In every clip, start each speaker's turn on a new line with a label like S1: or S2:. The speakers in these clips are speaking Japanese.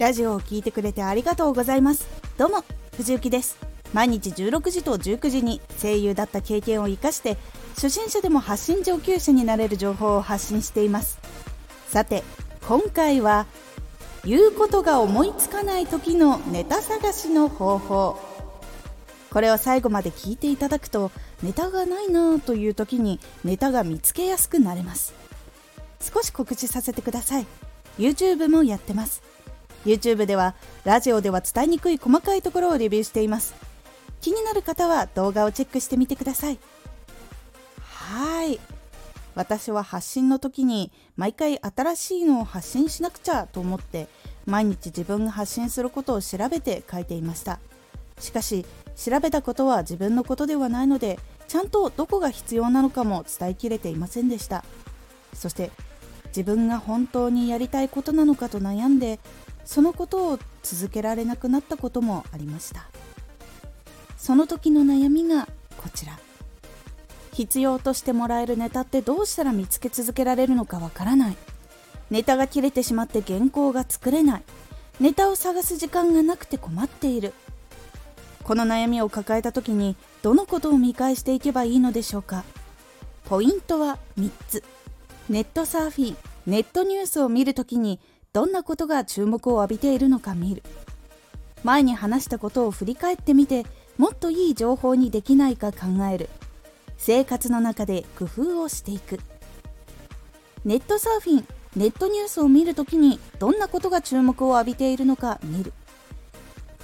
S1: ラジオを聞いてくれてありがとうございます。どうも藤幸です。毎日16時と19時に声優だった経験を生かして初心者でも発信上級者になれる情報を発信しています。さて今回は言うことが思いつかない時のネタ探しの方法。これを最後まで聞いていただくとネタがないなぁという時にネタが見つけやすくなれます。少し告知させてください。YouTube もやってます。YouTube ではラジオでは伝えにくい細かいところをレビューしています。気になる方は動画をチェックしてみてください。はい。私は発信の時に毎回新しいのを発信しなくちゃと思って毎日自分が発信することを調べて書いていました。しかし調べたことは自分のことではないのでちゃんとどこが必要なのかも伝えきれていませんでした。そして自分が本当にやりたいことなのかと悩んでそのことを続けられなくなったこともありました。その時の悩みがこちら。必要としてもらえるネタってどうしたら見つけ続けられるのかわからない。ネタが切れてしまって原稿が作れない。ネタを探す時間がなくて困っている。この悩みを抱えた時にどのことを見返していけばいいのでしょうか。ポイントは3つ。ネットサーフィンネットニュースを見るときにどんなことが注目を浴びているのか見る。前に話したことを振り返ってみてもっといい情報にできないか考える。生活の中で工夫をしていく。ネットサーフィンネットニュースを見るときにどんなことが注目を浴びているのか見る。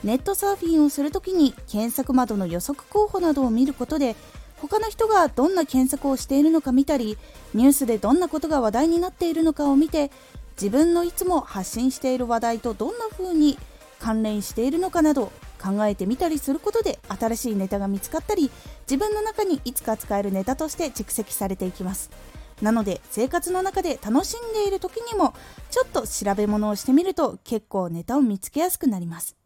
S1: ネットサーフィンをするときに検索窓の予測候補などを見ることで他の人がどんな検索をしているのか見たりニュースでどんなことが話題になっているのかを見て自分のいつも発信している話題とどんな風に関連しているのかなど考えてみたりすることで新しいネタが見つかったり自分の中にいつか使えるネタとして蓄積されていきます。なので生活の中で楽しんでいる時にもちょっと調べ物をしてみると結構ネタを見つけやすくなります。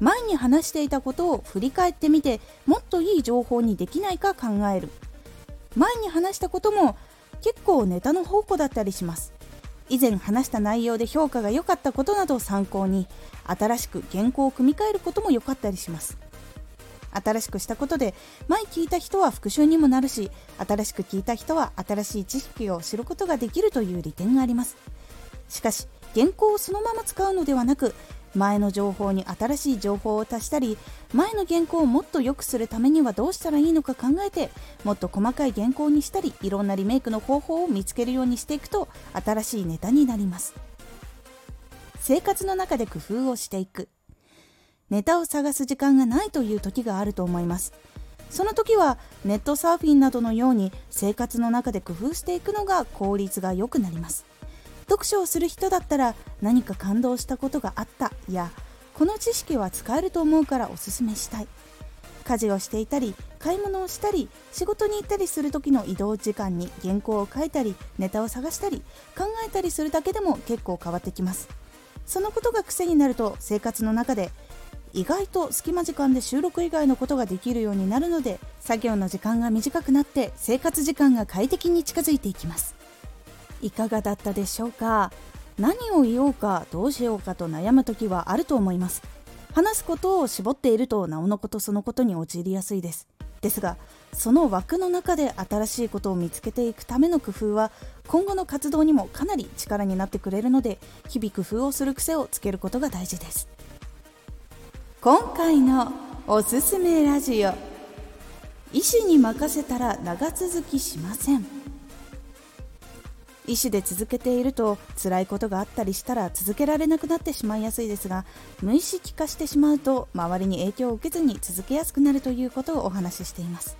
S1: 前に話していたことを振り返ってみてもっといい情報にできないか考える。前に話したことも結構ネタの宝庫だったりします。以前話した内容で評価が良かったことなどを参考に新しく原稿を組み替えることも良かったりします。新しくしたことで前聞いた人は復習にもなるし新しく聞いた人は新しい知識を知ることができるという利点があります。しかし原稿をそのまま使うのではなく前の情報に新しい情報を足したり前の原稿をもっと良くするためにはどうしたらいいのか考えてもっと細かい原稿にしたりいろんなリメイクの方法を見つけるようにしていくと新しいネタになります。生活の中で工夫をしていく。ネタを探す時間がないという時があると思います。その時はネットサーフィンなどのように生活の中で工夫していくのが効率が良くなります。読書をする人だったら何か感動したことがあったやこの知識は使えると思うからおすすめしたい。家事をしていたり買い物をしたり仕事に行ったりする時の移動時間に原稿を書いたりネタを探したり考えたりするだけでも結構変わってきます。そのことが癖になると生活の中で意外と隙間時間で収録以外のことができるようになるので作業の時間が短くなって生活時間が快適に近づいていきます。いかがだったでしょうか？何を言おうかどうしようかと悩む時はあると思います。話すことを絞っているとなおのことそのことに陥りやすいです。ですがその枠の中で新しいことを見つけていくための工夫は今後の活動にもかなり力になってくれるので日々工夫をする癖をつけることが大事です。今回のおすすめラジオ。医師に任せたら長続きしません。医師で続けていると辛いことがあったりしたら続けられなくなってしまいやすいですが無意識化してしまうと周りに影響を受けずに続けやすくなるということをお話ししています。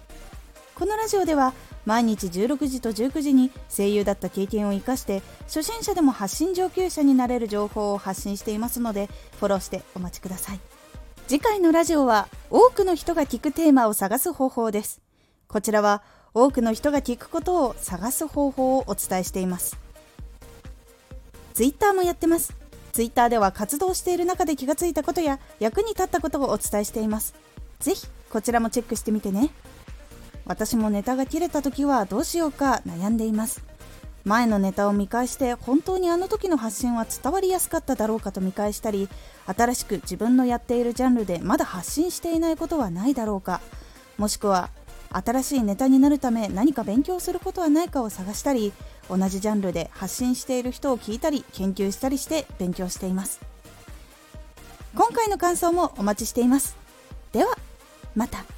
S1: このラジオでは毎日16時と19時に声優だった経験を生かして初心者でも発信上級者になれる情報を発信していますのでフォローしてお待ちください。次回のラジオは多くの人が聞くテーマを探す方法です。こちらは多くの人が聞くことを探す方法をお伝えしています。Twitter もやってます。Twitter では活動している中で気がついたことや役に立ったことをお伝えしています。ぜひこちらもチェックしてみてね。私もネタが切れた時はどうしようか悩んでいます。前のネタを見返して本当にあの時の発信は伝わりやすかっただろうかと見返したり新しく自分のやっているジャンルでまだ発信していないことはないだろうか。もしくは新しいネタになるため何か勉強することはないかを探したり同じジャンルで発信している人を聞いたり研究したりして勉強しています。今回の感想もお待ちしています。ではまた。